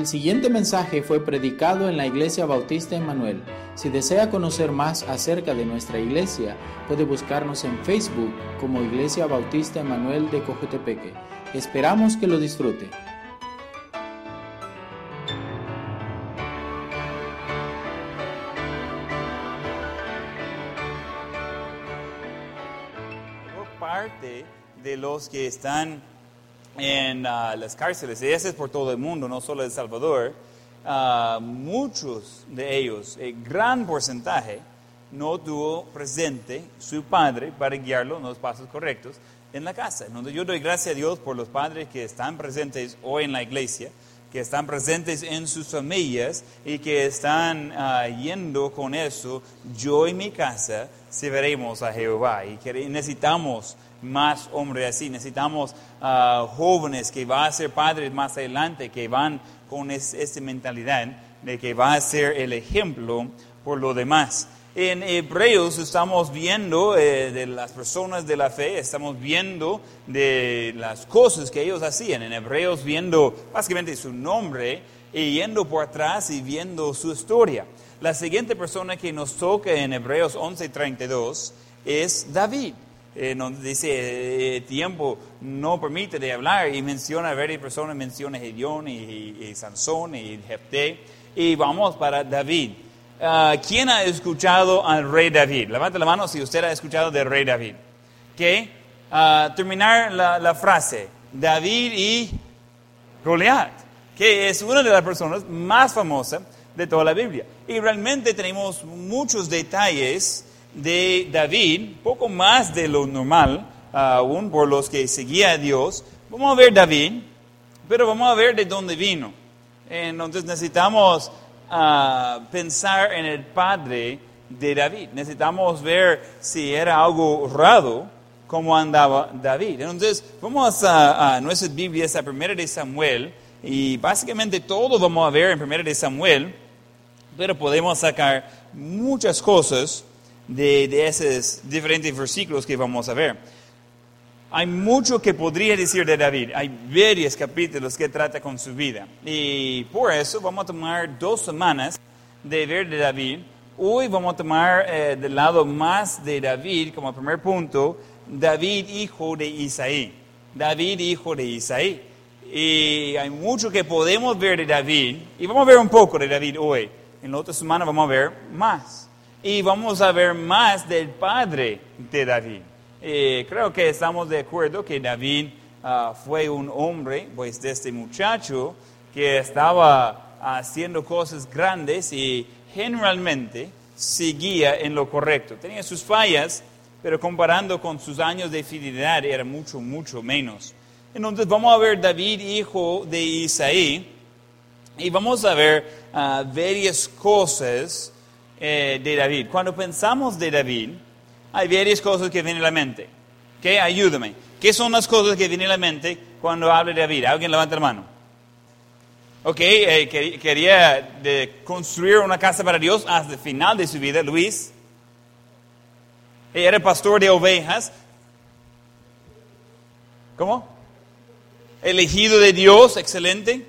El siguiente mensaje fue predicado en la Iglesia Bautista Emanuel. Si desea conocer más acerca de nuestra iglesia, puede buscarnos en Facebook como Iglesia Bautista Emanuel de Cojutepeque. Esperamos que lo disfrute. parte de los que están en ah, las cárceles, y ese es por todo el mundo, no solo El Salvador, ah, muchos de ellos, el gran porcentaje, no tuvo presente su padre para guiarlo en los pasos correctos en la casa. Entonces yo doy gracias a Dios por los padres que están presentes hoy en la iglesia, que están presentes en sus familias y que están ah, yendo con eso, yo y mi casa veremos a Jehová. Y necesitamos más hombres así, necesitamos ah, jóvenes que van a ser padres más adelante, que van con esta mentalidad de que va a ser el ejemplo por lo demás. En Hebreos estamos viendo eh, de las personas de la fe, estamos viendo de las cosas que ellos hacían. En Hebreos viendo básicamente su nombre yendo por atrás y viendo su historia. La siguiente persona que nos toca en Hebreos 11:32 es David. Eh, nos dice, eh, tiempo no permite de hablar y menciona varias personas, menciona Gedeón y, Sansón y Jefté. Y vamos para David. Ah, ¿Quién ha escuchado al rey David? Levante la mano si usted ha escuchado del rey David. ¿Qué? Ah, terminar la, frase. David y Goliat, que es una de las personas más famosas de toda la Biblia. Y realmente tenemos muchos detalles de David, poco más de lo normal, aún por los que seguía a Dios. Vamos a ver David, pero vamos a ver de dónde vino. Entonces necesitamos uh, pensar en el padre de David. Necesitamos ver si era algo raro como andaba David. Entonces, vamos a, a nuestras a 1 de Samuel, y básicamente todo vamos a ver en 1 de Samuel, pero podemos sacar muchas cosas de, de esos diferentes versículos que vamos a ver. Hay mucho que podría decir de David. Hay varios capítulos que trata con su vida. Y por eso vamos a tomar dos semanas de ver de David. Hoy vamos a tomar eh, del lado más de David como primer punto, David hijo de Isaí. David hijo de Isaí. Y hay mucho que podemos ver de David. Y vamos a ver un poco de David hoy. En la otra semana vamos a ver más. Y vamos a ver más del padre de David. Eh, creo que estamos de acuerdo que David ah, fue un hombre, pues de este muchacho que estaba haciendo cosas grandes y generalmente seguía en lo correcto. Tenía sus fallas, pero comparando con sus años de fidelidad era mucho, mucho menos. Entonces vamos a ver David, hijo de Isaí, y vamos a ver ah, varias cosas eh, de David. Cuando pensamos de David, hay varias cosas que vienen a la mente. ¿Qué? Ayúdame. ¿Qué son las cosas que vienen a la mente cuando habla de David? ¿Alguien levanta la mano? Ok, eh, quería de construir una casa para Dios hasta el final de su vida, Luis. Era pastor de ovejas. ¿Cómo? Elegido de Dios, excelente.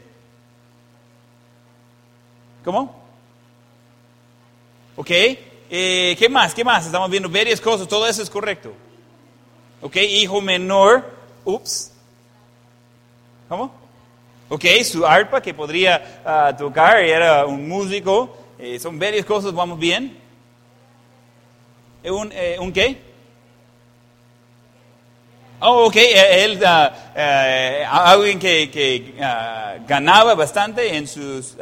¿Cómo? ¿Ok? Eh, ¿Qué más? ¿Qué más? Estamos viendo varias cosas, todo eso es correcto. ¿Ok? Hijo menor, ups. ¿Cómo? ¿Ok? Su arpa que podría uh, tocar, era un músico. Eh, son varias cosas, ¿vamos bien? ¿Un, eh, ¿un qué? Oh, ok, él, uh, alguien que, que ganaba bastante en sus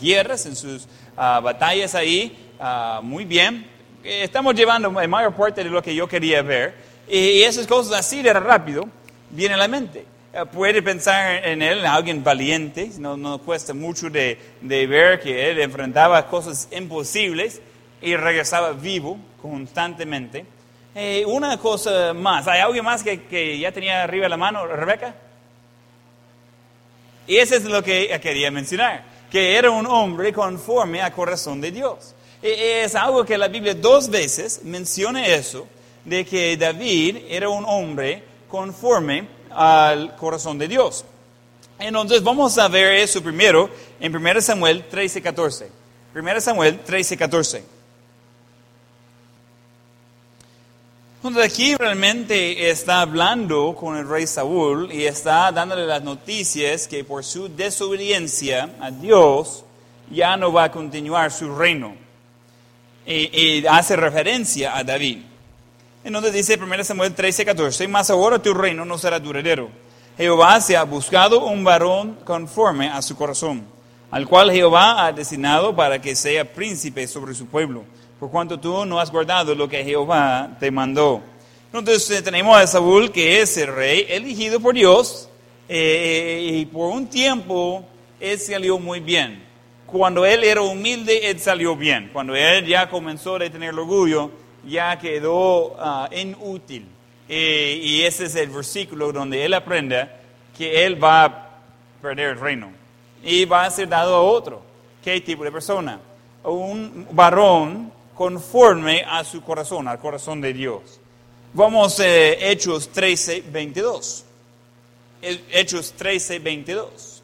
guerras, en sus batallas ahí. Ah, muy bien. Estamos llevando la mayor parte de lo que yo quería ver. Y esas cosas así de rápido vienen a la mente. Ah, puede pensar en él, alguien valiente, no, no cuesta mucho de, de, ver que él enfrentaba cosas imposibles y regresaba vivo constantemente. Eh, una cosa más, ¿hay alguien más que, que, ya tenía arriba la mano, Rebeca? Y eso es lo que quería mencionar, que era un hombre conforme al corazón de Dios. Es algo que la Biblia dos veces menciona eso, de que David era un hombre conforme al corazón de Dios. Entonces vamos a ver eso primero en 1 Samuel 13, 14. 1 Samuel 13, 14. Entonces aquí realmente está hablando con el rey Saúl y está dándole las noticias que por su desobediencia a Dios ya no va a continuar su reino. Y, hace referencia a David. Entonces dice 1 Samuel 13, 14, más ahora tu reino no será duradero. Jehová se ha buscado un varón conforme a su corazón, al cual Jehová ha designado para que sea príncipe sobre su pueblo, por cuanto tú no has guardado lo que Jehová te mandó. Entonces eh, tenemos a Saúl, que es el rey elegido por Dios, eh, y por un tiempo él salió muy bien. Cuando él era humilde, él salió bien. Cuando él ya comenzó a tener orgullo, ya quedó ah, inútil. Eh, y ese es el versículo donde él aprende que él va a perder el reino y va a ser dado a otro. ¿Qué tipo de persona? Un varón conforme a su corazón, al corazón de Dios. Vamos a eh, Hechos 13, 22. Hechos 13, 22.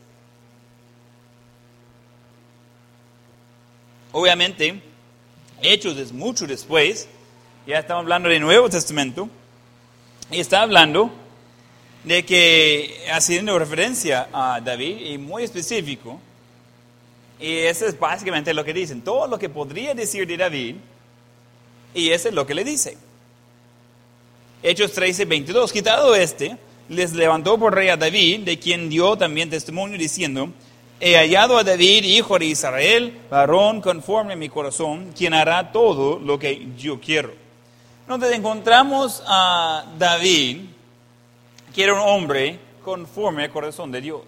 Obviamente, Hechos es mucho después, ya estamos hablando del Nuevo Testamento, y está hablando de que, haciendo referencia a David, y muy específico, y eso es básicamente lo que dicen, todo lo que podría decir de David, y eso es lo que le dice. Hechos 13, 22, quitado este, les levantó por rey a David, de quien dio también testimonio diciendo, he hallado a David, hijo de Israel, varón conforme a mi corazón, quien hará todo lo que yo quiero donde encontramos a David, que era un hombre conforme al corazón de Dios.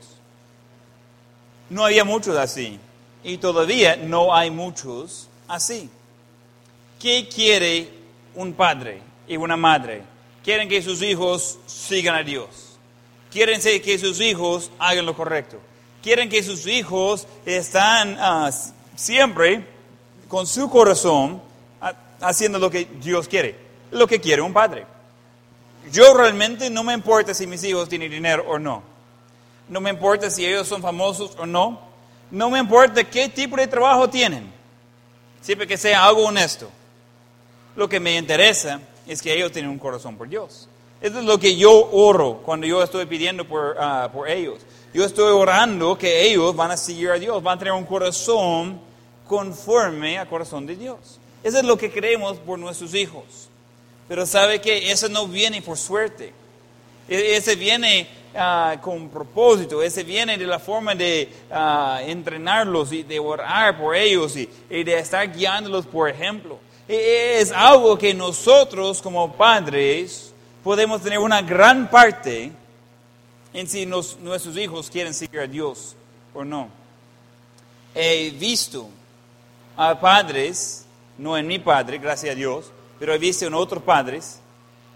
No había muchos así, y todavía no hay muchos así. ¿Qué quiere un padre y una madre? Quieren que sus hijos sigan a Dios. Quieren que sus hijos hagan lo correcto. Quieren que sus hijos están ah, siempre con su corazón ah, haciendo lo que Dios quiere lo que quiere un padre. Yo realmente no me importa si mis hijos tienen dinero o no. No me importa si ellos son famosos o no. No me importa qué tipo de trabajo tienen. Siempre que sea algo honesto. Lo que me interesa es que ellos tienen un corazón por Dios. Eso es lo que yo oro cuando yo estoy pidiendo por, ah, por ellos. Yo estoy orando que ellos van a seguir a Dios, van a tener un corazón conforme al corazón de Dios. Eso es lo que queremos por nuestros hijos. Pero sabe que eso no viene por suerte. E-, ese viene ah, con propósito, ese viene de la forma de ah, entrenarlos y de orar por ellos y, de estar guiándolos por ejemplo. E-, es algo que nosotros como padres podemos tener una gran parte en si nuestros hijos quieren seguir a Dios o no. He visto a padres, no en mi padre, gracias a Dios, pero he visto en otros padres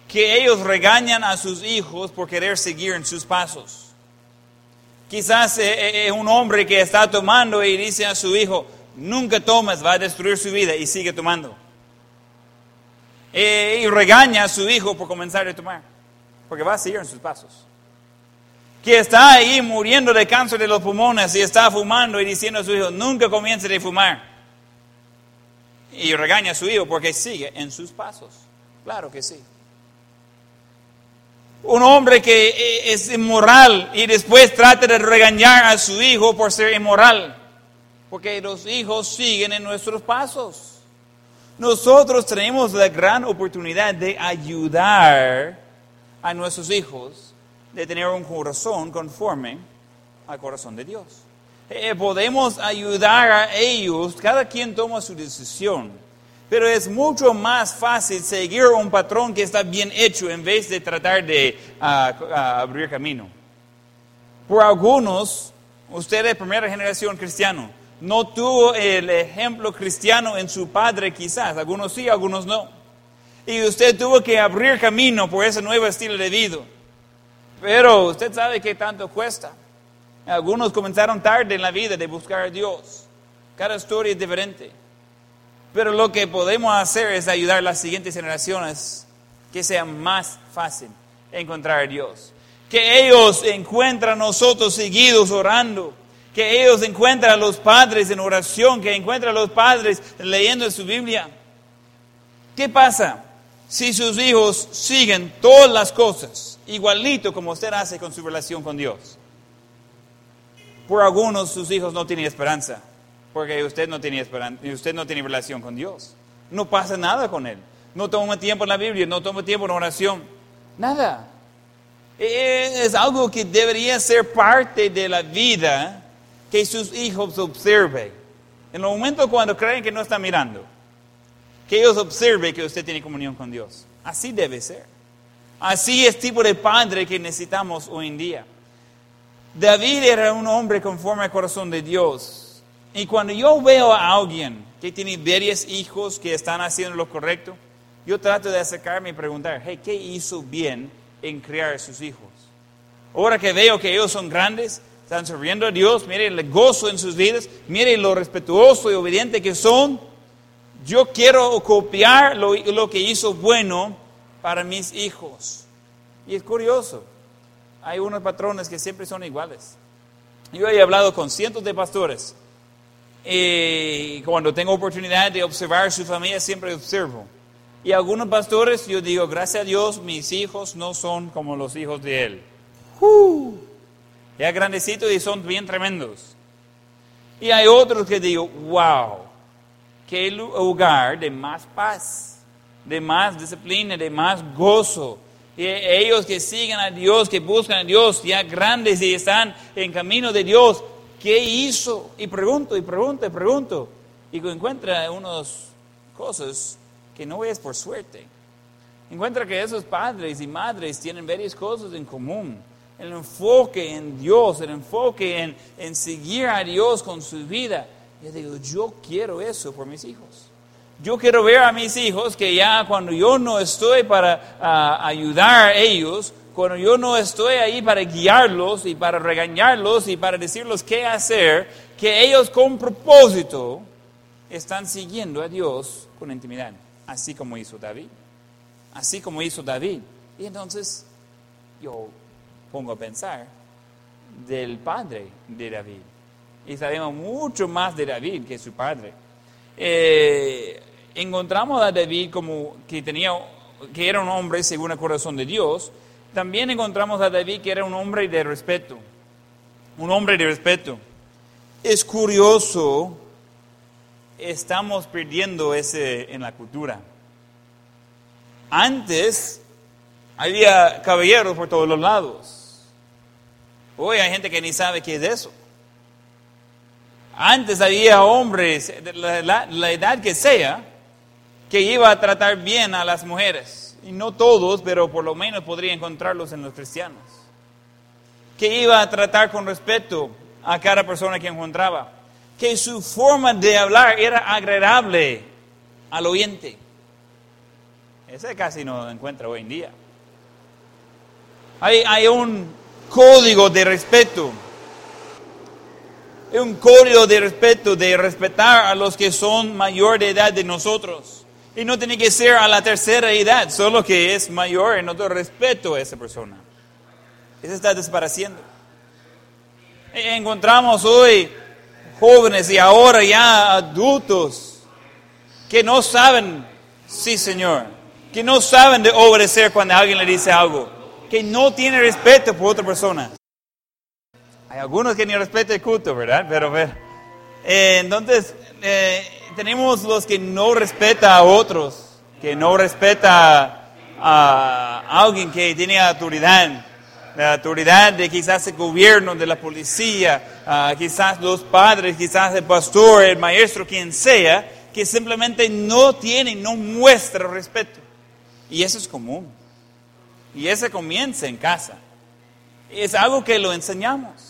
que ellos regañan a sus hijos por querer seguir en sus pasos. Quizás es eh, eh, un hombre que está tomando y dice a su hijo, nunca tomes, va a destruir su vida y sigue tomando. Eh, y regaña a su hijo por comenzar a tomar, porque va a seguir en sus pasos. Que está ahí muriendo de cáncer de los pulmones y está fumando y diciendo a su hijo, nunca comience a fumar y regaña a su hijo porque sigue en sus pasos. Claro que sí. Un hombre que eh, es inmoral y después trata de regañar a su hijo por ser inmoral. Porque los hijos siguen en nuestros pasos. Nosotros tenemos la gran oportunidad de ayudar a nuestros hijos de tener un corazón conforme al corazón de Dios. Eh, podemos ayudar a ellos, cada quien toma su decisión, pero es mucho más fácil seguir un patrón que está bien hecho en vez de tratar de ah, ah, abrir camino. Por algunos, usted es primera generación cristiano, no tuvo el ejemplo cristiano en su padre quizás, algunos sí, algunos no. Y usted tuvo que abrir camino por ese nuevo estilo de vida. Pero usted sabe que tanto cuesta. Algunos comenzaron tarde en la vida de buscar a Dios. Cada historia es diferente. Pero lo que podemos hacer es ayudar a las siguientes generaciones que sea más fácil encontrar a Dios. Que ellos encuentran a nosotros seguidos orando. Que ellos encuentran a los padres en oración. Que encuentran a los padres leyendo su Biblia. ¿Qué pasa si sus hijos siguen todas las cosas igualito como usted hace con su relación con Dios? Por algunos sus hijos no tienen esperanza, porque usted no tiene esperanza, usted no tiene relación con Dios. No pasa nada con él. No toma tiempo en la Biblia, no toma tiempo en oración. Nada. E, es algo que debería ser parte de la vida que sus hijos observen. En el momento cuando creen que no están mirando, que ellos observen que usted tiene comunión con Dios. Así debe ser. Así es tipo de padre que necesitamos hoy en día. David era un hombre conforme al corazón de Dios. Y cuando yo veo a alguien que tiene varios hijos que están haciendo lo correcto, yo trato de acercarme y preguntar, hey, ¿qué hizo bien en criar a sus hijos? Ahora que veo que ellos son grandes, están sirviendo a Dios, miren el gozo en sus vidas, miren lo respetuoso y obediente que son, yo quiero copiar lo, lo que hizo bueno para mis hijos. Y es curioso, hay unos patrones que siempre son iguales. Yo he hablado con cientos de pastores y cuando tengo oportunidad de observar su familia siempre observo. Y algunos pastores yo digo, gracias a Dios mis hijos no son como los hijos de él. Ya grandecitos y son bien tremendos. Y hay otros que digo, wow, qué lugar de más paz, de más disciplina, de más gozo y ellos que siguen a Dios, que buscan a Dios, ya grandes y están en camino de Dios, ¿qué hizo? Y pregunto, y pregunto, y pregunto. Y encuentra unas cosas que no es por suerte. Encuentra que esos padres y madres tienen varias cosas en común. El enfoque en Dios, el enfoque en, en seguir a Dios con su vida. Yo digo, yo quiero eso por mis hijos. Yo quiero ver a mis hijos que ya cuando yo no estoy para ah, ayudar a ellos, cuando yo no estoy ahí para guiarlos y para regañarlos y para decirles qué hacer, que ellos con propósito están siguiendo a Dios con intimidad, así como hizo David, así como hizo David. Y entonces yo pongo a pensar del padre de David. Y sabemos mucho más de David que su padre. Eh, encontramos a David como que tenía que era un hombre según el corazón de Dios, también encontramos a David que era un hombre de respeto. Un hombre de respeto. Es curioso, estamos perdiendo ese en la cultura. Antes había caballeros por todos los lados. Hoy hay gente que ni sabe qué es eso. Antes había hombres, de la, edad que sea, que iba a tratar bien a las mujeres. Y no todos, pero por lo menos podría encontrarlos en los cristianos. Que iba a tratar con respeto a cada persona que encontraba. Que su forma de hablar era agradable al oyente. Ese casi no encuentra hoy en día. Hay, hay un código de respeto es un código de respeto, de respetar a los que son mayor de edad de nosotros. Y no tiene que ser a la tercera edad, solo que es mayor en otro respeto a esa persona. Eso está desapareciendo. E encontramos hoy jóvenes y ahora ya adultos que no saben, sí Señor, que no saben de obedecer cuando alguien le dice algo, que no tiene respeto por otra persona. Hay algunos que ni respetan el culto, ¿verdad? Pero, ver, eh, entonces, eh, tenemos los que no respetan a otros, que no respeta a, alguien que tiene autoridad, la autoridad de quizás el gobierno, de la policía, quizás los padres, quizás el pastor, el maestro, quien sea, que simplemente no tiene, no muestra respeto. Y eso es común. Y eso comienza en casa. Es algo que lo enseñamos.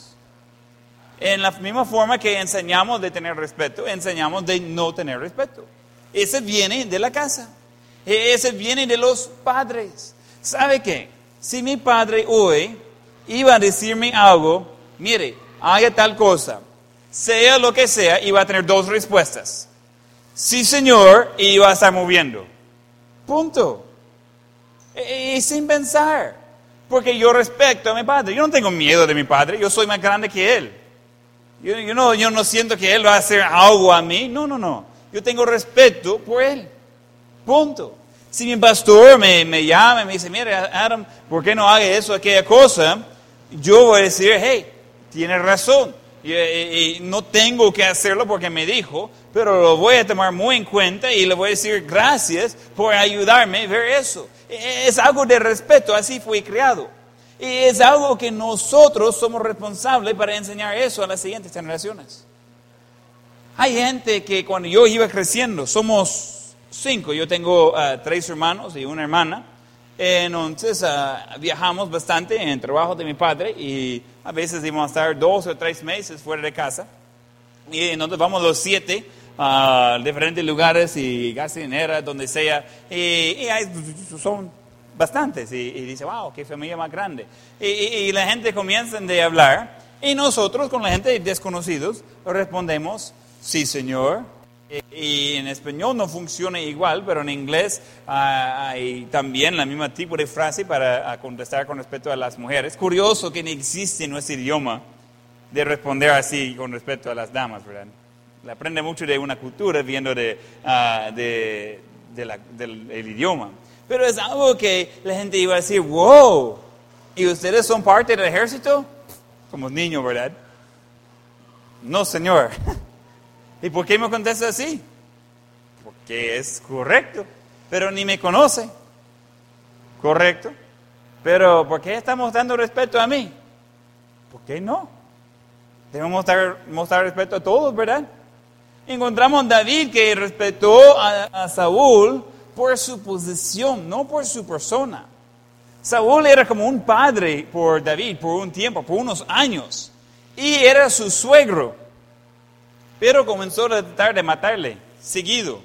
En la misma forma que enseñamos de tener respeto, enseñamos de no tener respeto. Ese viene de la casa. Ese viene de los padres. ¿Sabe qué? Si mi padre hoy iba a decirme algo, mire, haga tal cosa, sea lo que sea, iba a tener dos respuestas. Sí, señor, y iba a estar moviendo. Punto. Y sin pensar. Porque yo respeto a mi padre. Yo no tengo miedo de mi padre, yo soy más grande que él. Yo, yo no, yo no siento que él va a hacer algo a mí. No, no, no. Yo tengo respeto por él. Punto. Si mi pastor me, me llama y me dice, mira, Adam, ¿por qué no haga eso, aquella cosa? Yo voy a decir, hey, tienes razón. Y, y- y no tengo que hacerlo porque me dijo, pero lo voy a tomar muy en cuenta y le voy a decir gracias por ayudarme a ver eso. E- Es algo de respeto, así fui criado. Y es algo que nosotros somos responsables para enseñar eso a las siguientes generaciones. Hay gente que cuando yo iba creciendo, somos cinco, yo tengo ah, tres hermanos y una hermana, entonces ah, viajamos bastante en el trabajo de mi padre y a veces íbamos a estar dos o tres meses fuera de casa. Y entonces vamos los siete a diferentes lugares y gasolineras, donde sea, y, y son bastantes. Y, y dice, wow, qué familia más grande. Y, la gente comienza a hablar, y nosotros con la gente desconocidos respondemos, sí señor. Y, y en español no funciona igual, pero en inglés ah, hay también la misma tipo de frase para ah, contestar con respecto a las mujeres. Curioso que no existe en nuestro idioma de responder así con respecto a las damas, ¿verdad? Aprende mucho de una cultura viendo de, ah, de- de el idioma. Pero es algo que la gente iba a decir, wow, ¿y ustedes son parte del ejército? Como niños, ¿verdad? No, señor. ¿Y por qué me contesta así? Porque es correcto, pero ni me conoce. Correcto. Pero ¿por qué está mostrando respeto a mí? ¿Por qué no? Debemos mostrar, mostrar respeto a todos, ¿verdad? Encontramos a David que respetó a Saúl por su posición, no por su persona. Saúl era como un padre por David por un tiempo, por unos años, y era su suegro. Pero comenzó a tratar de matarle, seguido.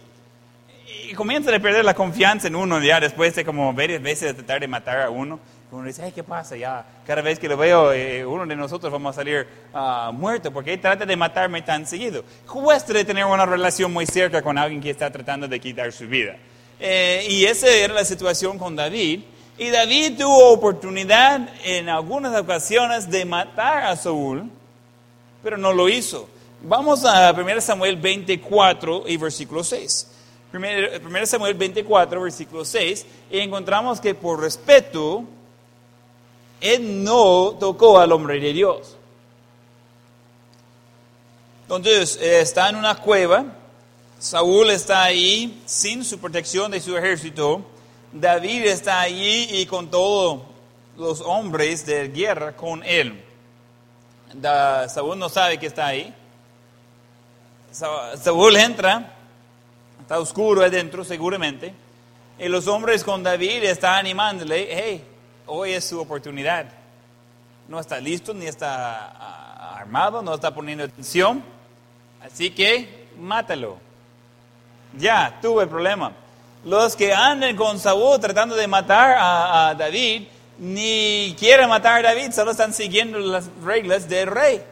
Y comienza a perder la confianza en uno ya después de como varias veces de tratar de matar a uno. Uno dice, ¿qué pasa? Ya, cada vez que lo veo, eh, uno de nosotros vamos a salir ah, muerto porque él trata de matarme tan seguido. Cuesta tener una relación muy cerca con alguien que está tratando de quitar su vida. Eh, y esa era la situación con David. Y David tuvo oportunidad en algunas ocasiones de matar a Saúl, pero no lo hizo. Vamos a 1 Samuel 24 y versículo 6. 1 Samuel 24, versículo 6, y encontramos que por respeto, él no tocó al hombre de Dios. Entonces, eh, está en una cueva, Saúl está ahí sin su protección de su ejército, David está allí y con todos los hombres de guerra con él. Da- Saúl no sabe que está ahí. Sa- Saúl entra, está oscuro adentro seguramente, y los hombres con David están animándole, hey, hoy es su oportunidad. No está listo, ni está ah, armado, no está poniendo atención, así que mátalo. Ya, tuve problema. Los que andan con Saúl tratando de matar a, David, ni quieren matar a David, solo están siguiendo las reglas del rey.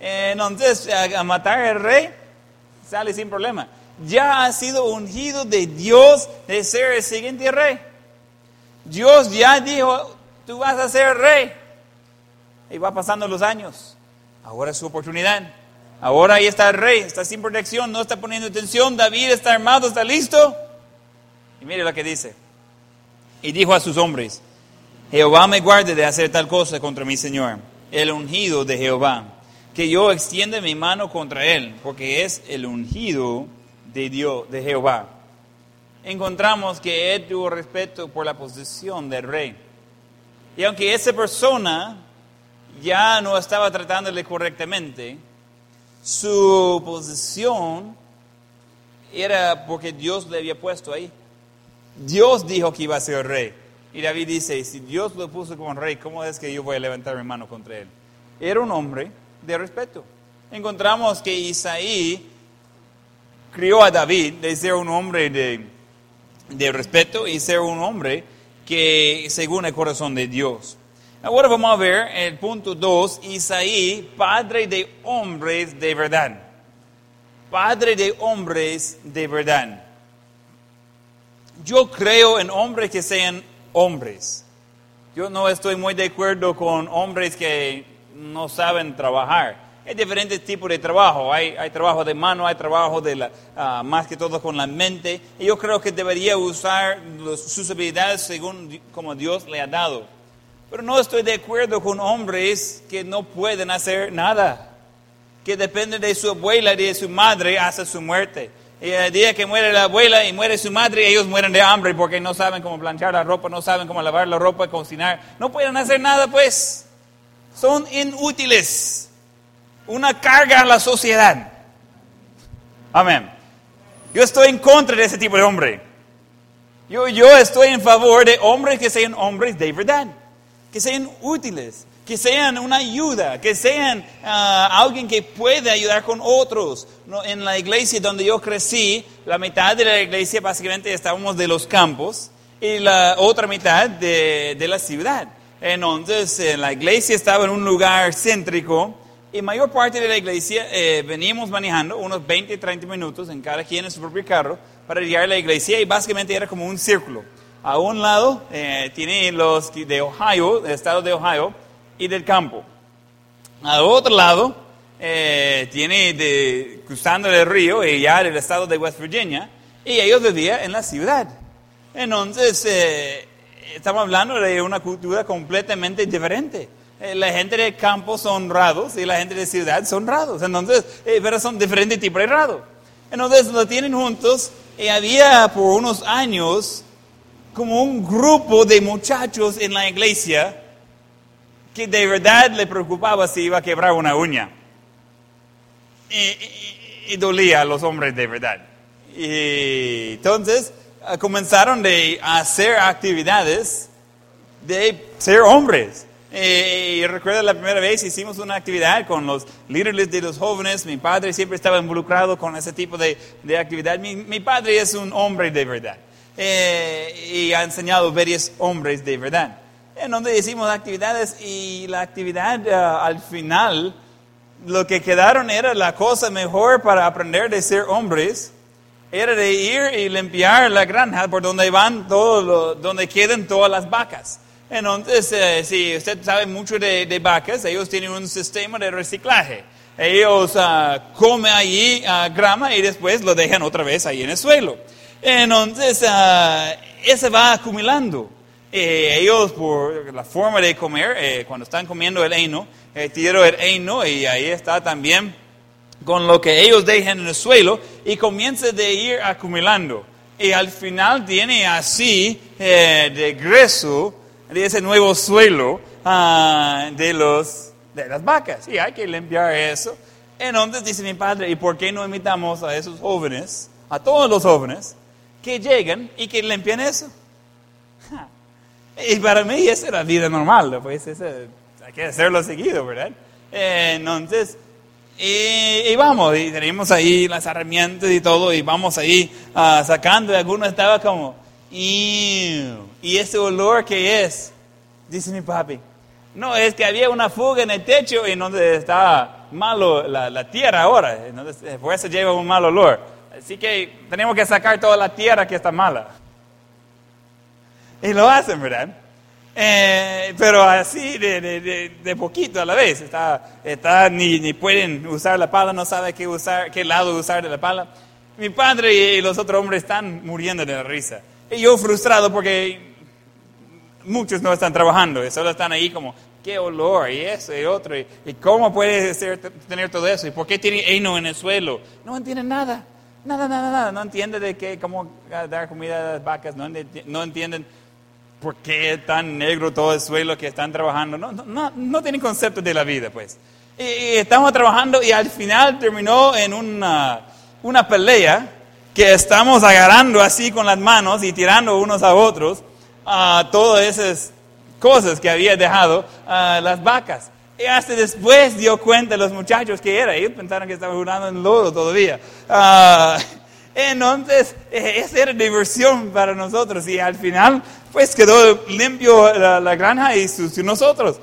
Entonces, a, a matar al rey, sale sin problema. Ya ha sido ungido de Dios de ser el siguiente rey. Dios ya dijo, tú vas a ser rey. Y va pasando los años. Ahora es su oportunidad. Ahora ahí está el rey, está sin protección, no está poniendo atención. David está armado, está listo. Y mire lo que dice. Y dijo a sus hombres, Jehová me guarde de hacer tal cosa contra mi Señor, el ungido de Jehová, que yo extienda mi mano contra él, porque es el ungido de Dios, de Jehová. Encontramos que él tuvo respeto por la posición del rey. Y aunque esa persona ya no estaba tratándole correctamente, su posición era porque Dios le había puesto ahí. Dios dijo que iba a ser rey. Y David dice, si Dios lo puso como rey, ¿cómo es que yo voy a levantar mi mano contra él? Era un hombre de respeto. Encontramos que Isaí crió a David de ser un hombre de, de respeto y ser un hombre que según el corazón de Dios. Ahora vamos a ver el punto 2, Isaí, padre de hombres de verdad. Padre de hombres de verdad. Yo creo en hombres que sean hombres. yo no estoy muy de acuerdo con hombres que no saben trabajar. Hay diferentes tipos de trabajo. Hay, hay trabajo de mano, hay trabajo de la, ah, más que todo con la mente. Y yo creo que debería usar sus habilidades según como Dios le ha dado. Pero no estoy de acuerdo con hombres que no pueden hacer nada. Que dependen de su abuela y de su madre hasta su muerte. Y el día que muere la abuela y muere su madre, ellos mueren de hambre porque no saben cómo planchar la ropa, no saben cómo lavar la ropa, cocinar. No pueden hacer nada, pues. Son inútiles una carga a la sociedad. Amén. Yo estoy en contra de ese tipo de hombre. Yo, yo estoy en favor de hombres que sean hombres de verdad, que sean útiles, que sean una ayuda, que sean ah, alguien que puede ayudar con otros. En la iglesia donde yo crecí, la mitad de la iglesia básicamente estábamos de los campos y la otra mitad de, de la ciudad. Entonces, eh, la iglesia estaba en un lugar céntrico y mayor parte de la iglesia eh, veníamos manejando unos 20, 30 minutos en cada quien en su propio carro para llegar a la iglesia y básicamente era como un círculo. A un lado eh, tiene los de Ohio, el estado de Ohio y del campo. Al otro lado eh, tiene de, cruzando el río y ya del estado de West Virginia y ellos vivían en la ciudad. Entonces, eh, estamos hablando de una cultura completamente diferente. Eh, la gente de campo son honrados y la gente de ciudad son honrados. Entonces, eh, pero son diferentes tipos de honrado. Entonces, lo tienen juntos y había por unos años como un grupo de muchachos en la iglesia que de verdad le preocupaba si iba a quebrar una uña. Y, dolía a los hombres de verdad. Y entonces ah, comenzaron de hacer actividades de ser hombres. Eh, y recuerdo la primera vez hicimos una actividad con los líderes de los jóvenes. Mi padre siempre estaba involucrado con ese tipo de, de actividad. Mi padre es un hombre de verdad. Eh, y ha enseñado varios hombres de verdad. En donde hicimos actividades y la actividad ah, al final, lo que quedaron era la cosa mejor para aprender de ser hombres era de ir y limpiar la granja por donde van todos donde quedan todas las vacas. Entonces, eh, si usted sabe mucho de, de vacas, ellos tienen un sistema de reciclaje. Ellos ah, comen allí ah, grama y después lo dejan otra vez ahí en el suelo. Entonces, ah, ese va acumulando. Eh, ellos, por la forma de comer, eh, cuando están comiendo el heno, eh, el heno y ahí está también con lo que ellos dejan en el suelo y comienza de ir acumulando. Y al final tiene así eh, de grueso de ese nuevo suelo ah, de, los, de las vacas. Y hay que limpiar eso. Entonces dice mi padre, ¿y por qué no invitamos a esos jóvenes, a todos los jóvenes, que lleguen y que limpien eso? Ja. Y para mí esa era vida normal, pues ese- hay que hacerlo seguido, ¿verdad? Eh, entonces, y, y vamos, y tenemos ahí las herramientas y todo, y vamos ahí ah, sacando, y alguno estaba como, y ese olor que es, dice mi papi, no, es que había una fuga en el techo y donde estaba malo la, la tierra ahora, entonces por eso lleva un mal olor. Así que tenemos que sacar toda la tierra que está mala. Y lo hacen, ¿verdad? Eh, pero así de, de, de, poquito a la vez. Está, está, ni, ni pueden usar la pala, no sabe qué, usar, qué lado usar de la pala. Mi padre y los otros hombres están muriendo de la risa. Y yo frustrado porque muchos no están trabajando, solo están ahí como, qué olor, y eso, y otro, y, y cómo puede ser, tener todo eso, y por qué tiene heno en el suelo. No entienden nada, nada, nada, nada. No entienden de qué, cómo dar comida a las vacas, no, enti- no entienden por qué tan negro todo el suelo que están trabajando. No, no, no, tienen concepto de la vida, pues. Y, estamos trabajando y al final terminó en una, pelea que estamos agarrando así con las manos y tirando unos a otros a todas esas cosas que había dejado las vacas. Y hasta después dio cuenta los muchachos que era. Ellos pensaron que estaban jugando en lodo todavía. Ah, entonces, eh, esa era diversión para nosotros. Y al final, pues quedó limpio la, granja y nosotros.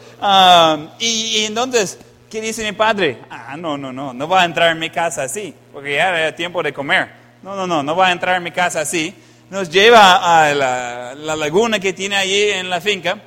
Y, y entonces, ¿qué dice mi padre? Ah, no, no, no, no va a entrar en mi casa así, porque ya era tiempo de comer. No, no, no, no va a entrar en mi casa así. Nos lleva a la, la laguna que tiene allí en la finca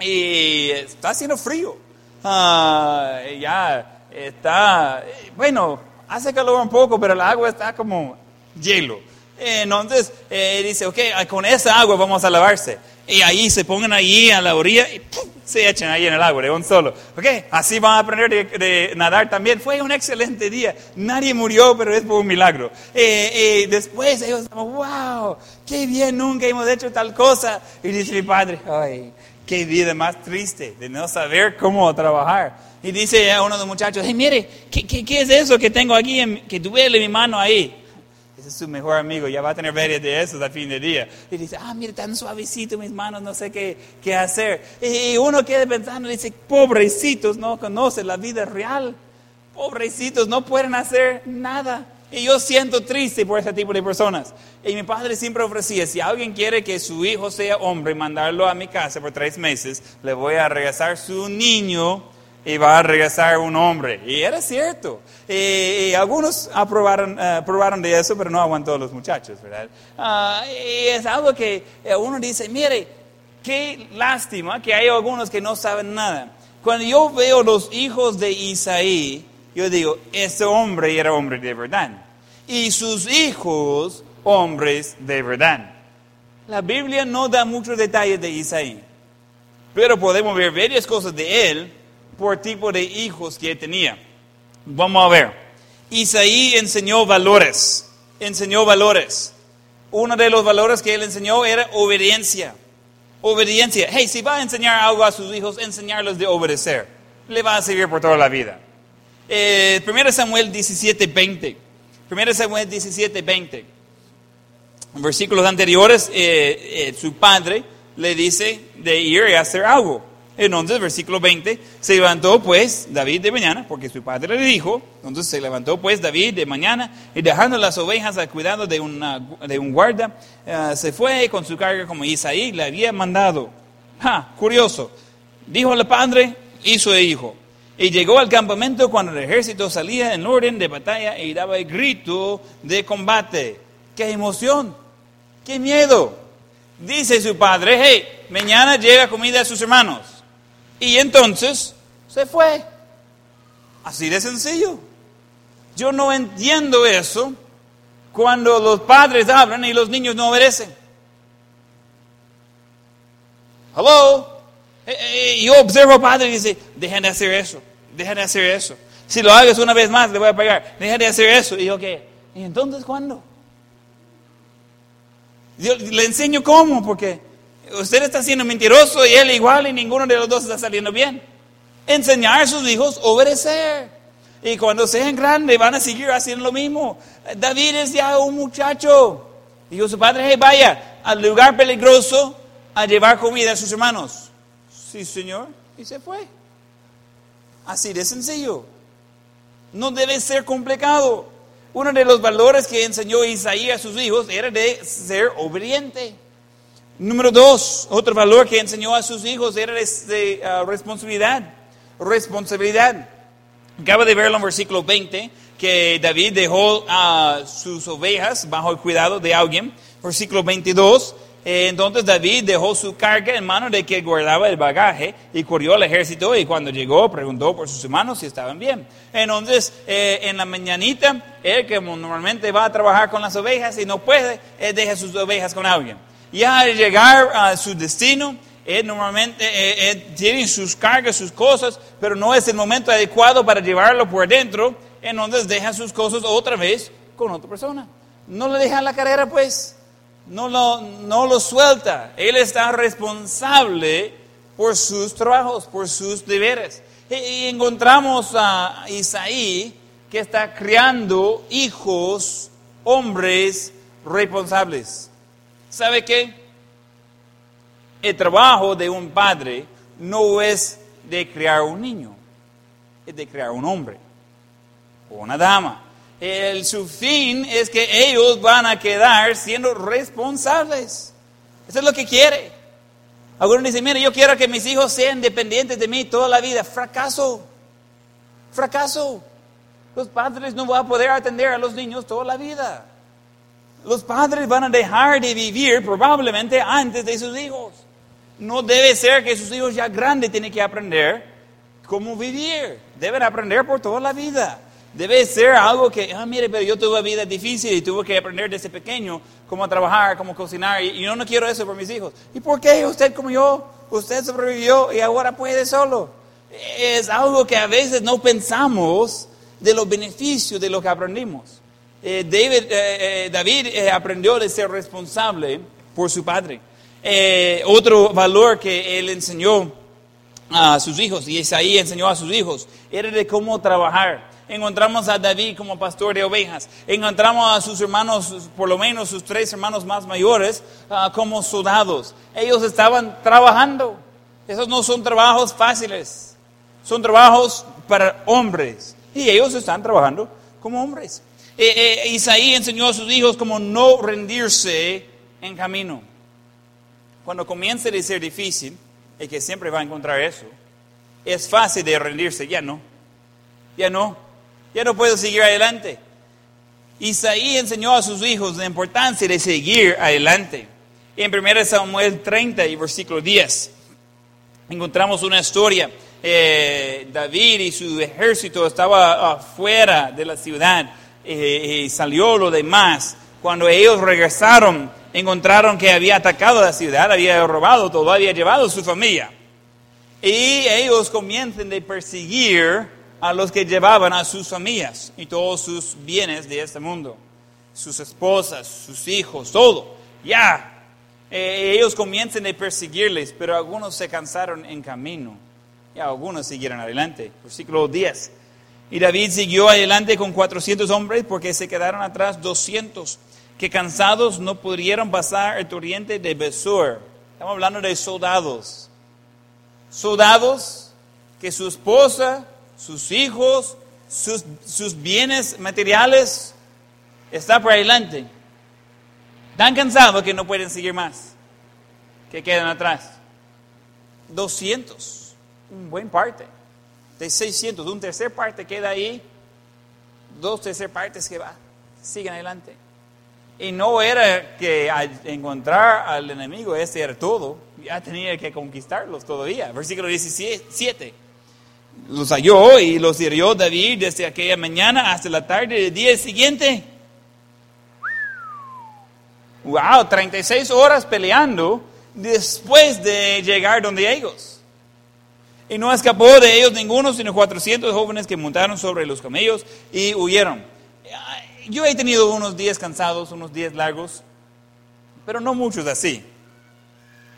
y está haciendo frío. Ah, ya está, bueno, hace calor un poco, pero el agua está como hielo. Entonces eh, dice, ok, con esa agua vamos a lavarse. Y ahí se pongan ahí a la orilla y se echan ahí en el agua de un solo. Ok, así van a aprender de, nadar también. Fue un excelente día. Nadie murió, pero es por un milagro. Eh, después ellos wow, qué bien, nunca hemos hecho tal cosa. Y dice mi padre, ay, qué vida más triste de no saber cómo trabajar. Y dice a uno de los muchachos, hey, mire, ¿qué, qué, qué es eso que tengo aquí, en, que duele mi mano ahí? es su mejor amigo, ya va a tener varias de esos al fin de día. Y dice, ah, mire, tan suavecito mis manos, no sé qué, qué hacer. Y uno queda pensando, dice, pobrecitos, no conocen la vida real. Pobrecitos, no pueden hacer nada. Y yo siento triste por ese tipo de personas. Y mi padre siempre ofrecía, si alguien quiere que su hijo sea hombre, mandarlo a mi casa por tres meses, le voy a regresar su niño y va a regresar un hombre. Y era cierto. Y, algunos aprobaron, uh, de eso, pero no aguantó los muchachos, ¿verdad? Ah, y es algo que eh, uno dice, mire, qué lástima que hay algunos que no saben nada. Cuando yo veo los hijos de Isaí, yo digo, ese hombre era hombre de verdad. Y sus hijos, hombres de verdad. La Biblia no da muchos detalles de Isaí, pero podemos ver varias cosas de él por tipo de hijos que tenía. Vamos a ver. Isaí enseñó valores. Enseñó valores. Uno de los valores que él enseñó era obediencia. Obediencia. Hey, si va a enseñar algo a sus hijos, enseñarlos de obedecer. Le va a servir por toda la vida. Eh, 1 Samuel 17, 20. 1 Samuel 17, 20. En versículos anteriores, eh, eh, su padre le dice de ir a hacer algo. Entonces, versículo 20, se levantó pues David de mañana, porque su padre le dijo, entonces se levantó pues David de mañana y dejando las ovejas al cuidado de, una, de un guarda, eh, se fue con su carga como Isaí le había mandado. Ja, curioso. Dijo al padre, hizo el hijo. Y llegó al campamento cuando el ejército salía en orden de batalla y daba el grito de combate. ¡Qué emoción! ¡Qué miedo! Dice su padre, hey, mañana llega comida a sus hermanos. Y entonces se fue. Así de sencillo. Yo no entiendo eso cuando los padres hablan y los niños no obedecen. Hello. Eh, eh, yo observo padre y dice, dejen de hacer eso, dejen de hacer eso. Si lo hagas una vez más, le voy a pagar. Dejen de hacer eso. Y yo, ¿qué? ¿Y entonces cuándo? Yo le enseño cómo, porque usted está siendo mentiroso y él igual y ninguno de los dos está saliendo bien. Enseñar a sus hijos a obedecer. Y cuando sean grandes van a seguir haciendo lo mismo. David es ya un muchacho. Dijo su padre, vaya al lugar peligroso a llevar comida a sus hermanos. Sí, señor. Y se fue. Así de sencillo. No debe ser complicado. Uno de los valores que enseñó Isaías a sus hijos era de ser obediente. Número dos, otro valor que enseñó a sus hijos era de, uh, responsabilidad. Responsabilidad. Acaba de verlo en versículo 20, que David dejó a uh, sus ovejas bajo el cuidado de alguien. Versículo 22, eh, entonces David dejó su carga en manos de que guardaba el bagaje y corrió al ejército y cuando llegó preguntó por sus hermanos si estaban bien. Entonces eh, en la mañanita, él que normalmente va a trabajar con las ovejas y no puede, él deja sus ovejas con alguien ya al llegar a su destino, él normalmente eh, tiene sus cargas, sus cosas, pero no es el momento adecuado para llevarlo por dentro, entonces deja sus cosas otra vez con otra persona. No le deja la carrera, pues, no lo, no lo suelta. Él está responsable por sus trabajos, por sus deberes. Y, encontramos a Isaí que está criando hijos, hombres responsables. ¿Sabe qué? El trabajo de un padre no es de crear un niño, es de crear un hombre o una dama. El, su fin es que ellos van a quedar siendo responsables. Eso es lo que quiere. Algunos dicen, mire, yo quiero que mis hijos sean dependientes de mí toda la vida. Fracaso. Fracaso. Los padres no van a poder atender a los niños toda la vida los padres van a dejar de vivir probablemente antes de sus hijos. No debe ser que sus hijos ya grandes tienen que aprender cómo vivir. Deben aprender por toda la vida. Debe ser algo que, ah, mire, pero yo tuve vida difícil y tuve que aprender desde pequeño cómo trabajar, cómo cocinar, y, yo no quiero eso por mis hijos. ¿Y por qué usted como yo? Usted sobrevivió y ahora puede solo. Es algo que a veces no pensamos de los beneficios de lo que aprendimos. Eh, David, eh, eh, David aprendió de ser responsable por su padre. otro valor que él enseñó a sus hijos, y Isaí enseñó a sus hijos, era de cómo trabajar. Encontramos a David como pastor de ovejas. Encontramos a sus hermanos, por lo menos sus tres hermanos más mayores, ah, como soldados. Ellos estaban trabajando. Esos no son trabajos fáciles. Son trabajos para hombres. Y ellos están trabajando como hombres. Eh, eh, Isaí enseñó a sus hijos como no rendirse en camino. Cuando comience a ser difícil, y que siempre va a encontrar eso, es fácil de rendirse, ya no, ya no, ya no puedo seguir adelante. Isaí enseñó a sus hijos la importancia de seguir adelante. En 1 Samuel 30 y versículo 10 encontramos una historia. Eh, David y su ejército estaba afuera de la ciudad eh, y salió lo demás. Cuando ellos regresaron, encontraron que había atacado la ciudad, había robado todo, había llevado su familia. Y ellos comienzan a perseguir a los que llevaban a sus familias y todos sus bienes de este mundo, sus esposas, sus hijos, todo. Ya, eh, ellos comienzan a perseguirles, pero algunos se cansaron en camino y algunos siguieron adelante. Versículo 10. Y David siguió adelante con 400 hombres porque se quedaron atrás 200 que cansados no pudieron pasar el torrente de Besur. Estamos hablando de soldados. Soldados que su esposa, sus hijos, sus, sus bienes materiales están por adelante. Tan cansados que no pueden seguir más. Que quedan atrás. 200. Un buen parte de 600, de un tercer parte queda ahí, dos tercer partes que va, siguen adelante. Y no era que encontrar al enemigo, ese era todo, ya tenía que conquistarlos todavía. Versículo 17. Los halló y los hirió David desde aquella mañana hasta la tarde del día siguiente. Wow, 36 horas peleando después de llegar donde ellos. Y no escapó de ellos ninguno, sino 400 jóvenes que montaron sobre los camellos y huyeron. Yo he tenido unos días cansados, unos días largos, pero no muchos así.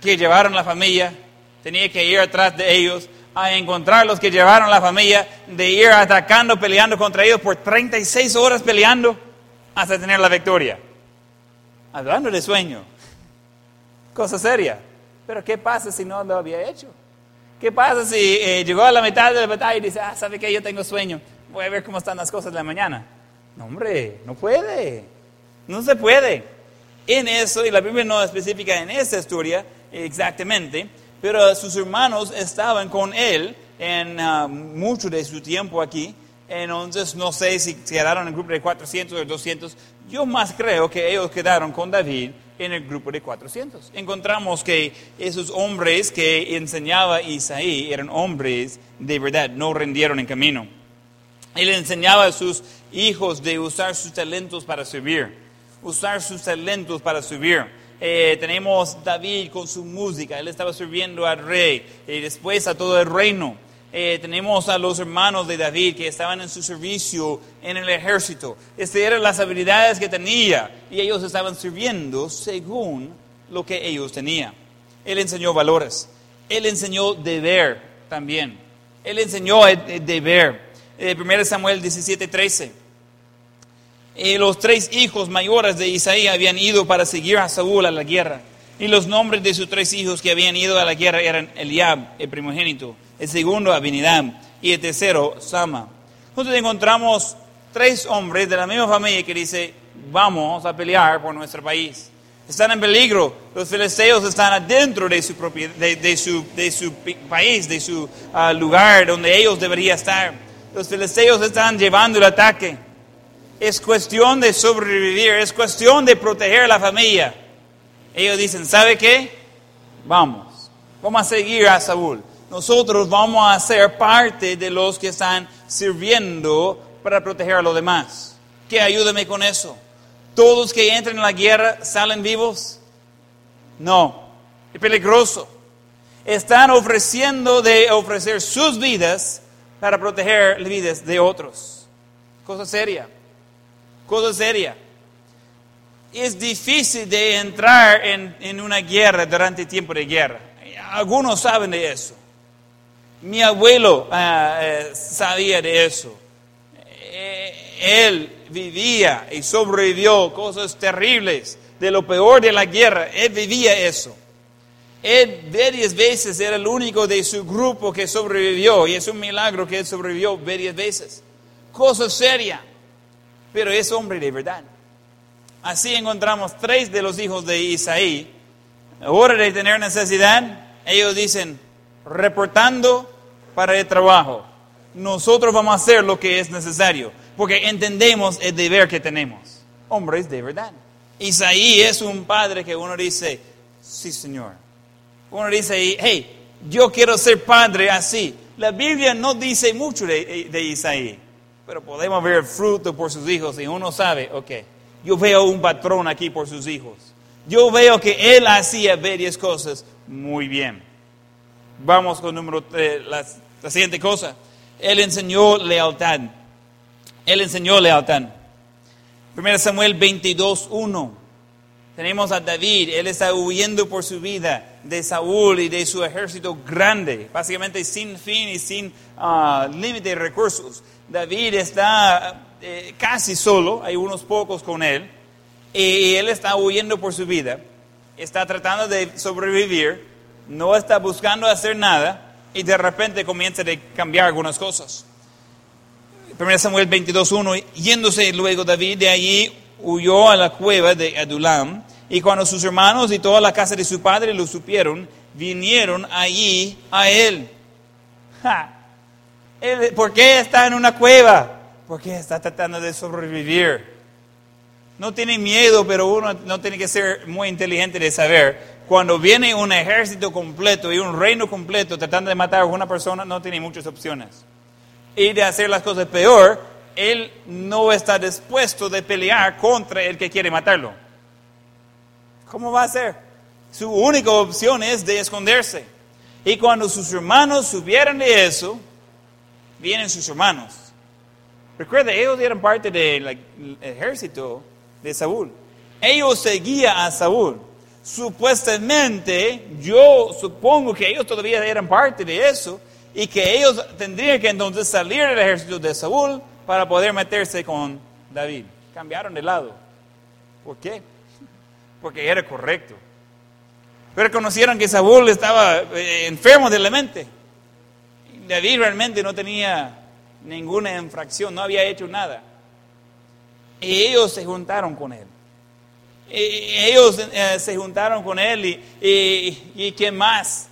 Que llevaron la familia, tenía que ir atrás de ellos a encontrar los que llevaron la familia, de ir atacando, peleando contra ellos por 36 horas peleando hasta tener la victoria. Hablando de sueño, cosa seria. Pero ¿qué pasa si no lo había hecho? ¿Qué pasa si eh, llegó a la mitad de la batalla y dice, ah, ¿sabe qué? Yo tengo sueño, voy a ver cómo están las cosas de la mañana? No, hombre, no puede, no se puede. En eso, y la Biblia no especifica en esta historia exactamente, pero sus hermanos estaban con él en ah, mucho de su tiempo aquí, entonces no sé si quedaron en el grupo de 400 o 200, yo más creo que ellos quedaron con David en el grupo de 400. Encontramos que esos hombres que enseñaba Isaí eran hombres de verdad, no rendieron en camino. Él enseñaba a sus hijos de usar sus talentos para servir, usar sus talentos para subir. Eh, tenemos David con su música, él estaba sirviendo al rey y después a todo el reino. Eh, tenemos a los hermanos de David que estaban en su servicio en el ejército. Estas eran las habilidades que tenía y ellos estaban sirviendo según lo que ellos tenían. Él enseñó valores, él enseñó deber también. Él enseñó deber. Eh, 1 Samuel 17, 13. Eh, los tres hijos mayores de Isaías habían ido para seguir a Saúl a la guerra. Y los nombres de sus tres hijos que habían ido a la guerra eran Eliab, el primogénito, el segundo Abinadab y el tercero Sama. Entonces encontramos tres hombres de la misma familia que dice, vamos a pelear por nuestro país. Están en peligro, los filisteos están adentro de su, de, su, de su país, de su ah, lugar donde ellos deberían estar. Los filisteos están llevando el ataque. Es cuestión de sobrevivir, es cuestión de proteger a la familia. Ellos dicen, ¿sabe qué? Vamos vamos a seguir a Saúl. Nosotros vamos a ser parte de los que están sirviendo para proteger a los demás. Que ayúdame con eso. ¿Todos que entran en la guerra salen vivos? No, es peligroso. Están ofreciendo de ofrecer sus vidas para proteger las vidas de otros. Cosa seria, cosa seria. Es difícil de entrar en, en una guerra durante tiempo de guerra. Algunos saben de eso. Mi abuelo ah, eh, sabía de eso. Eh, él vivía y sobrevivió cosas terribles de lo peor de la guerra. Él vivía eso. Él varias veces era el único de su grupo que sobrevivió y es un milagro que él sobrevivió varias veces. Cosa seria, pero es hombre de verdad. Así encontramos tres de los hijos de Isaí. A hora de tener necesidad, ellos dicen, reportando para el trabajo. Nosotros vamos a hacer lo que es necesario, porque entendemos el deber que tenemos. Hombres de verdad. Isaí es un padre que uno dice, sí Señor. Uno dice, hey, yo quiero ser padre así. La Biblia no dice mucho de, de Isaí, pero podemos ver fruto por sus hijos y uno sabe, ok, yo veo un patrón aquí por sus hijos. Yo veo que él hacía varias cosas muy bien. Vamos con número tres, la, la siguiente cosa. Él enseñó lealtad. Él enseñó lealtad. 1 Samuel 22, 1. Tenemos a David, él está huyendo por su vida de Saúl y de su ejército grande, básicamente sin fin y sin uh, límite de recursos. David está eh, casi solo, hay unos pocos con él, y él está huyendo por su vida, está tratando de sobrevivir, no está buscando hacer nada, y de repente comienza a cambiar algunas cosas. 1 Samuel 22.1, yéndose luego David de allí, huyó a la cueva de Adulam, y cuando sus hermanos y toda la casa de su padre lo supieron, vinieron allí a él. ¿Por qué está en una cueva? Porque está tratando de sobrevivir. No tiene miedo, pero uno no tiene que ser muy inteligente de saber. Cuando viene un ejército completo y un reino completo tratando de matar a una persona, no tiene muchas opciones y de hacer las cosas peor, él no está dispuesto de pelear contra el que quiere matarlo. ¿Cómo va a ser? Su única opción es de esconderse. Y cuando sus hermanos supieran de eso, vienen sus hermanos. Recuerda, ellos eran parte del ejército de Saúl. Ellos seguían a Saúl. Supuestamente, yo supongo que ellos todavía eran parte de eso y que ellos tendrían que entonces salir del ejército de Saúl para poder meterse con David. Cambiaron de lado. ¿Por qué? Porque era correcto. Pero conocieron que Saúl estaba eh, enfermo de la mente. David realmente no tenía ninguna infracción, no había hecho nada. Y ellos se juntaron con él. ellos eh, se juntaron con él y, y, ¿quién más?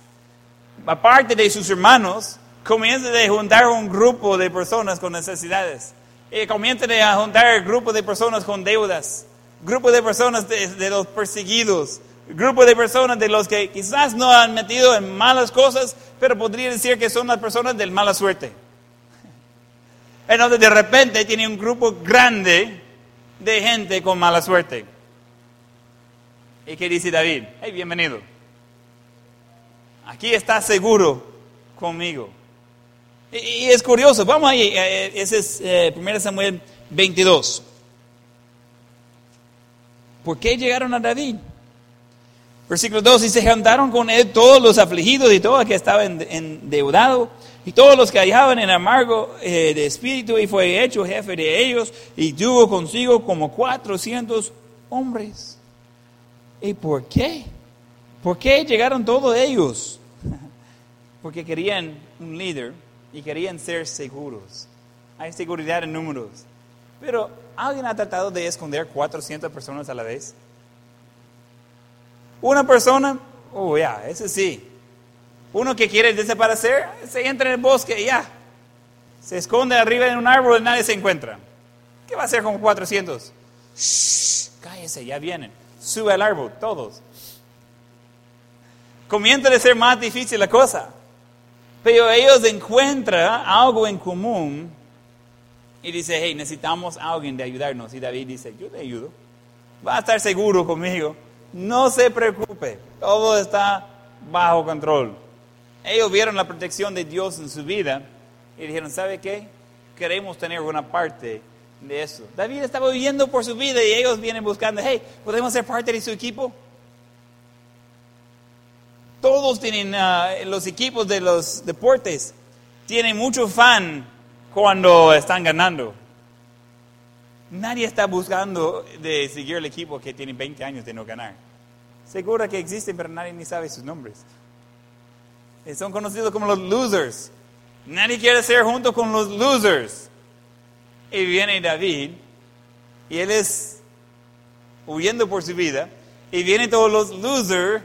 aparte de sus hermanos, comienza a juntar un grupo de personas con necesidades. Y comienza a juntar un grupo de personas con deudas, grupo de personas de, los perseguidos, grupo de personas de los que quizás no han metido en malas cosas, pero podría decir que son las personas de mala suerte. Entonces de repente tiene un grupo grande de gente con mala suerte. ¿Y qué dice David? Hey, bienvenido. Aquí está seguro conmigo. Y, es curioso, vamos ahí, eh, ese es 1 eh, Samuel 22. ¿Por qué llegaron a David? Versículo 2, y se juntaron con él todos los afligidos y todos los que estaban endeudados y todos los que hallaban en amargo eh, de espíritu y fue hecho jefe de ellos y tuvo consigo como 400 hombres. ¿Y por qué? ¿Por qué llegaron todos ellos? Porque querían un líder y querían ser seguros. Hay seguridad en números. Pero ¿alguien ha tratado de esconder 400 personas a la vez? Una persona, oh ya, ese sí. Uno que quiere desaparecer, se entra en el bosque y ya. Se esconde arriba en un árbol y nadie se encuentra. ¿Qué va a hacer con 400? Shh, cállese, ya vienen. Sube al árbol, todos. comienza a ser más difícil la cosa. Pero ellos encuentran algo en común y dice, hey, necesitamos a alguien de ayudarnos. Y David dice, yo le ayudo. Va a estar seguro conmigo. No se preocupe. Todo está bajo control. Ellos vieron la protección de Dios en su vida y dijeron, ¿sabe qué? Queremos tener una parte de eso. David estaba viviendo por su vida y ellos vienen buscando, hey, ¿podemos ser parte de su equipo? Todos tienen ah, los equipos de los deportes, tienen mucho fan cuando están ganando. Nadie está buscando de seguir el equipo que tiene 20 años de no ganar. Seguro que existen, pero nadie ni sabe sus nombres. Eh, son conocidos como los losers. Nadie quiere ser junto con los losers. Y viene David, y él es huyendo por su vida, y vienen todos los losers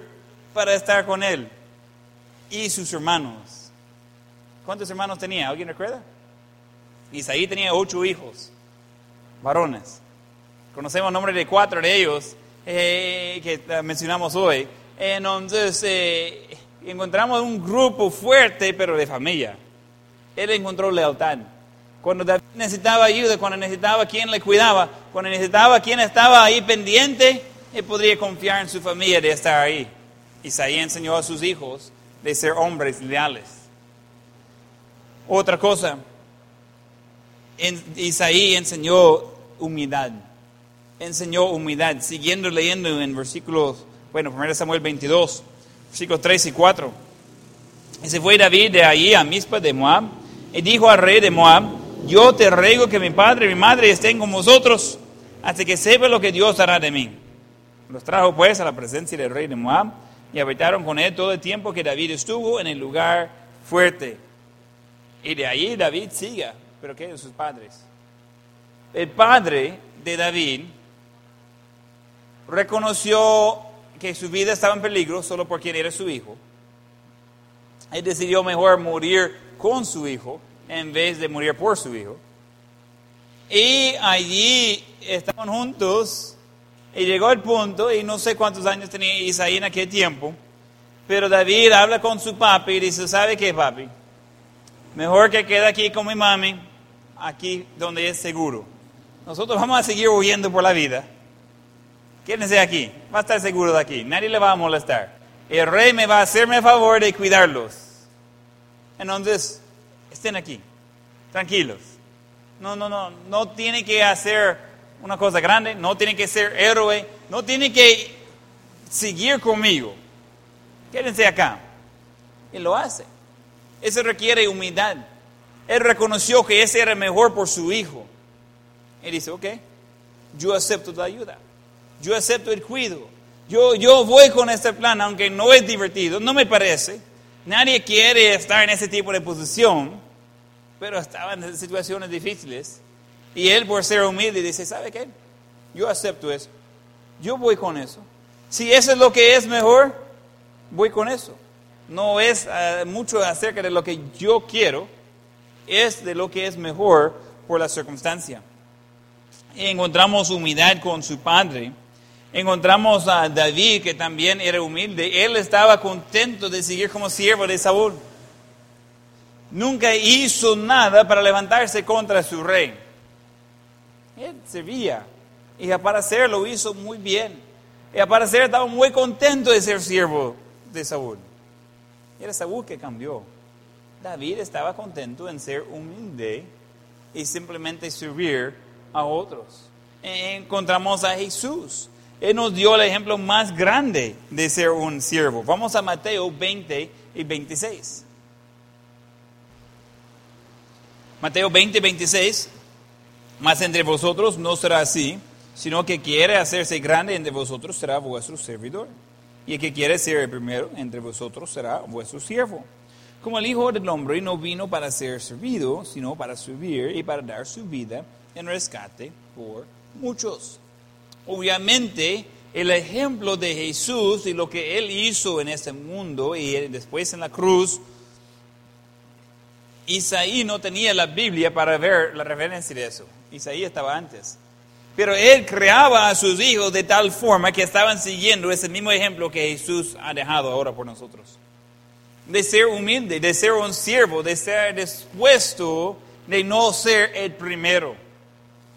para estar con él. Y sus hermanos. ¿Cuántos hermanos tenía? ¿Alguien recuerda? Isaí tenía ocho hijos, varones. Conocemos el nombre de cuatro de ellos eh, que mencionamos hoy. Entonces, eh, encontramos un grupo fuerte, pero de familia. Él encontró lealtad. Cuando David necesitaba ayuda, cuando necesitaba quien le cuidaba, cuando necesitaba quien estaba ahí pendiente, él podría confiar en su familia de estar ahí. Isaí enseñó a sus hijos de ser hombres leales. Otra cosa, Isaí enseñó humildad. Enseñó humildad. Siguiendo leyendo en versículos, bueno, 1 Samuel 22, versículos 3 y 4. Y se fue David de allí a Mispa de Moab y dijo al rey de Moab, yo te ruego que mi padre y mi madre estén con vosotros hasta que sepa lo que Dios hará de mí. Los trajo pues a la presencia del rey de Moab y habitaron con él todo el tiempo que David estuvo en el lugar fuerte. Y de allí David sigue pero ¿qué de sus padres? El padre de David reconoció que su vida estaba en peligro solo por quien era su hijo. Él decidió mejor morir con su hijo en vez de morir por su hijo. Y allí estaban juntos y llegó el punto, y no sé cuántos años tenía Isaí en aquel tiempo, pero David habla con su papi y dice, ¿sabe qué papi? Mejor que quede aquí con mi mami aquí donde es seguro. Nosotros vamos a seguir huyendo por la vida. Quédense aquí, va a estar seguro de aquí, nadie le va a molestar. El rey me va a hacerme el favor de cuidarlos. Entonces, estén aquí, tranquilos. No, no, no, no tiene que hacer una cosa grande, no tiene que ser héroe, no tiene que seguir conmigo. Quédense acá. Y lo hace. Eso requiere humildad. Él reconoció que ese era mejor por su hijo. Él dice, ok, yo acepto tu ayuda. Yo acepto el cuidado. Yo, yo voy con este plan, aunque no es divertido, no me parece. Nadie quiere estar en ese tipo de posición, pero estaba en situaciones difíciles. Y él, por ser humilde, dice, ¿sabe qué? Yo acepto eso. Yo voy con eso. Si eso es lo que es mejor, voy con eso. No es eh, mucho acerca de lo que yo quiero, es de lo que es mejor por la circunstancia. encontramos humildad con su padre. Encontramos a David, que también era humilde. Él estaba contento de seguir como siervo de Saúl. Nunca hizo nada para levantarse contra su rey. Él servía. Y para hacerlo lo hizo muy bien. Y para hacer estaba muy contento de ser siervo de Saúl. Era Saúl que cambió. David estaba contento en ser humilde y simplemente servir a otros. Encontramos a Jesús. Él nos dio el ejemplo más grande de ser un siervo. Vamos a Mateo 20 y 26. Mateo 20 26. Más entre vosotros no será así, sino que quiere hacerse grande entre vosotros será vuestro servidor. Y el que quiere ser el primero entre vosotros será vuestro siervo. Como el Hijo del Hombre no vino para ser servido, sino para servir y para dar su vida en rescate por muchos. Obviamente, el ejemplo de Jesús y lo que Él hizo en este mundo y después en la cruz, Isaí no tenía la Biblia para ver la referencia de eso. Isaí estaba antes. Pero él creaba a sus hijos de tal forma que estaban siguiendo ese mismo ejemplo que Jesús ha dejado ahora por nosotros. De ser humilde, de ser un siervo, de ser dispuesto de no ser el primero.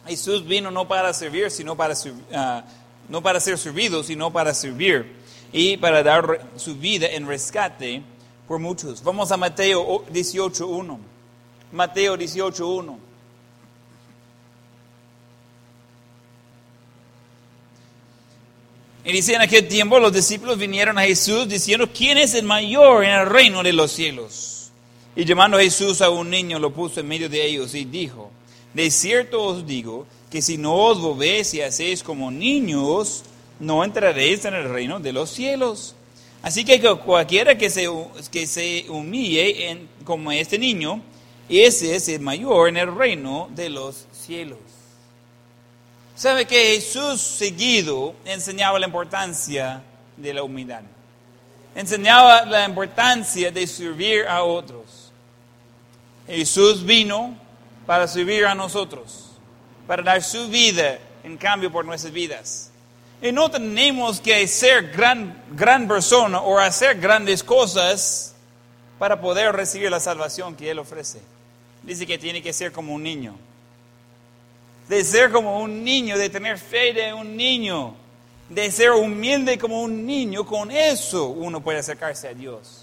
Jesús vino no para servir, sino para, uh, no para ser servido, sino para servir y para dar su vida en rescate por muchos. Vamos a Mateo 18.1. Mateo 18.1. Y dice, en aquel tiempo los discípulos vinieron a Jesús diciendo, ¿quién es el mayor en el reino de los cielos? Y llamando a Jesús a un niño, lo puso en medio de ellos y dijo, de cierto os digo que si no os volvéis y hacéis como niños, no entraréis en el reino de los cielos. Así que cualquiera que se, que se humille como este niño, ese es el mayor en el reino de los cielos. ¿Sabe que Jesús seguido enseñaba la importancia de la humildad? Enseñaba la importancia de servir a otros. Jesús vino para servir a nosotros, para dar su vida en cambio por nuestras vidas. Y no tenemos que ser gran, gran persona o hacer grandes cosas para poder recibir la salvación que Él ofrece. Dice que tiene que ser como un niño de ser como un niño, de tener fe de un niño, de ser humilde como un niño, con eso uno puede acercarse a Dios.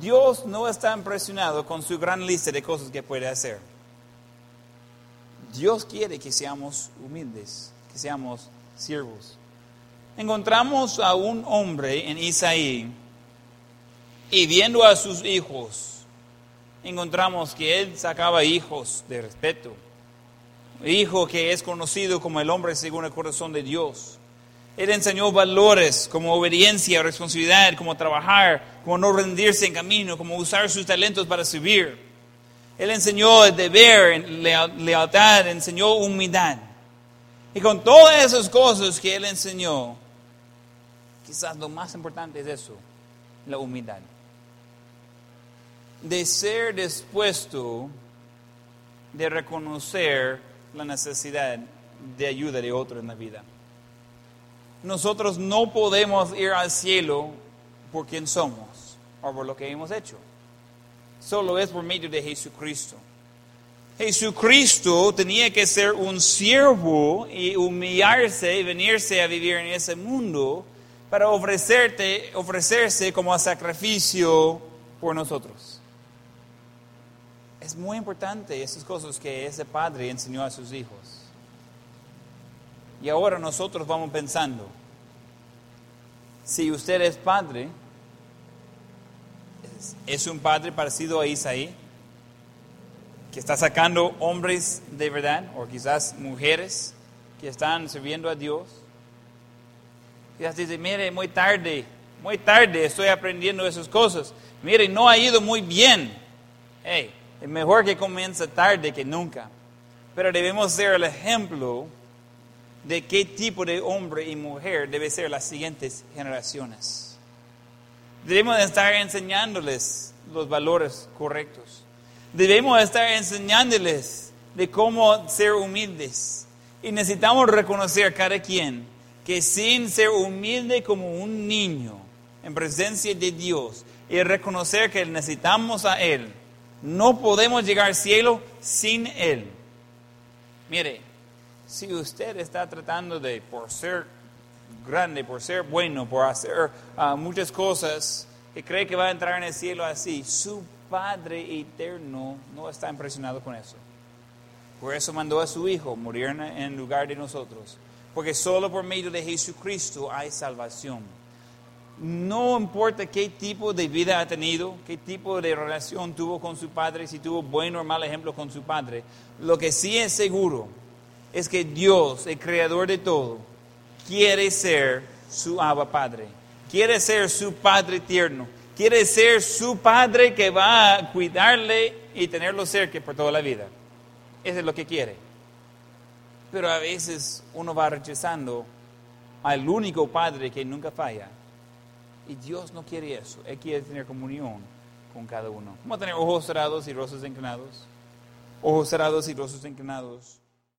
Dios no está impresionado con su gran lista de cosas que puede hacer. Dios quiere que seamos humildes, que seamos siervos. Encontramos a un hombre en Isaí y viendo a sus hijos, encontramos que él sacaba hijos de respeto hijo que es conocido como el hombre según el corazón de Dios. Él enseñó valores como obediencia, responsabilidad, como trabajar, como no rendirse en camino, como usar sus talentos para servir. Él enseñó deber, lealtad, enseñó humildad. Y con todas esas cosas que él enseñó, quizás lo más importante es eso, la humildad. De ser dispuesto de reconocer la necesidad de ayuda de otro en la vida. Nosotros no podemos ir al cielo por quien somos o por lo que hemos hecho. Solo es por medio de Jesucristo. Jesucristo tenía que ser un siervo y humillarse y venirse a vivir en ese mundo para ofrecerte, ofrecerse como sacrificio por nosotros. Es muy importante esas cosas que ese padre enseñó a sus hijos. Y ahora nosotros vamos pensando, si usted es padre, es un padre parecido a Isaí, que está sacando hombres de verdad, o quizás mujeres que están sirviendo a Dios. Quizás dice, mire, muy tarde, muy tarde estoy aprendiendo esas cosas. Mire, no ha ido muy bien. Hey, es mejor que comience tarde que nunca. Pero debemos ser el ejemplo de qué tipo de hombre y mujer debe ser las siguientes generaciones. Debemos estar enseñándoles los valores correctos. Debemos estar enseñándoles de cómo ser humildes. Y necesitamos reconocer cada quien que sin ser humilde como un niño en presencia de Dios y reconocer que necesitamos a Él, no podemos llegar al cielo sin Él. Mire, si usted está tratando de, por ser grande, por ser bueno, por hacer ah, muchas cosas, que cree que va a entrar en el cielo así, su Padre eterno no está impresionado con eso. Por eso mandó a su Hijo morir en lugar de nosotros. Porque solo por medio de Jesucristo hay salvación no importa qué tipo de vida ha tenido, qué tipo de relación tuvo con su padre, si tuvo buen o mal ejemplo con su padre, lo que sí es seguro es que Dios, el creador de todo, quiere ser su Abba Padre, quiere ser su Padre tierno, quiere ser su Padre que va a cuidarle y tenerlo cerca por toda la vida. Eso es lo que quiere. Pero a veces uno va rechazando al único Padre que nunca falla y Dios no quiere eso. Él quiere tener comunión con cada uno. Vamos a tener ojos cerrados y rostros inclinados. Ojos cerrados y rostros inclinados.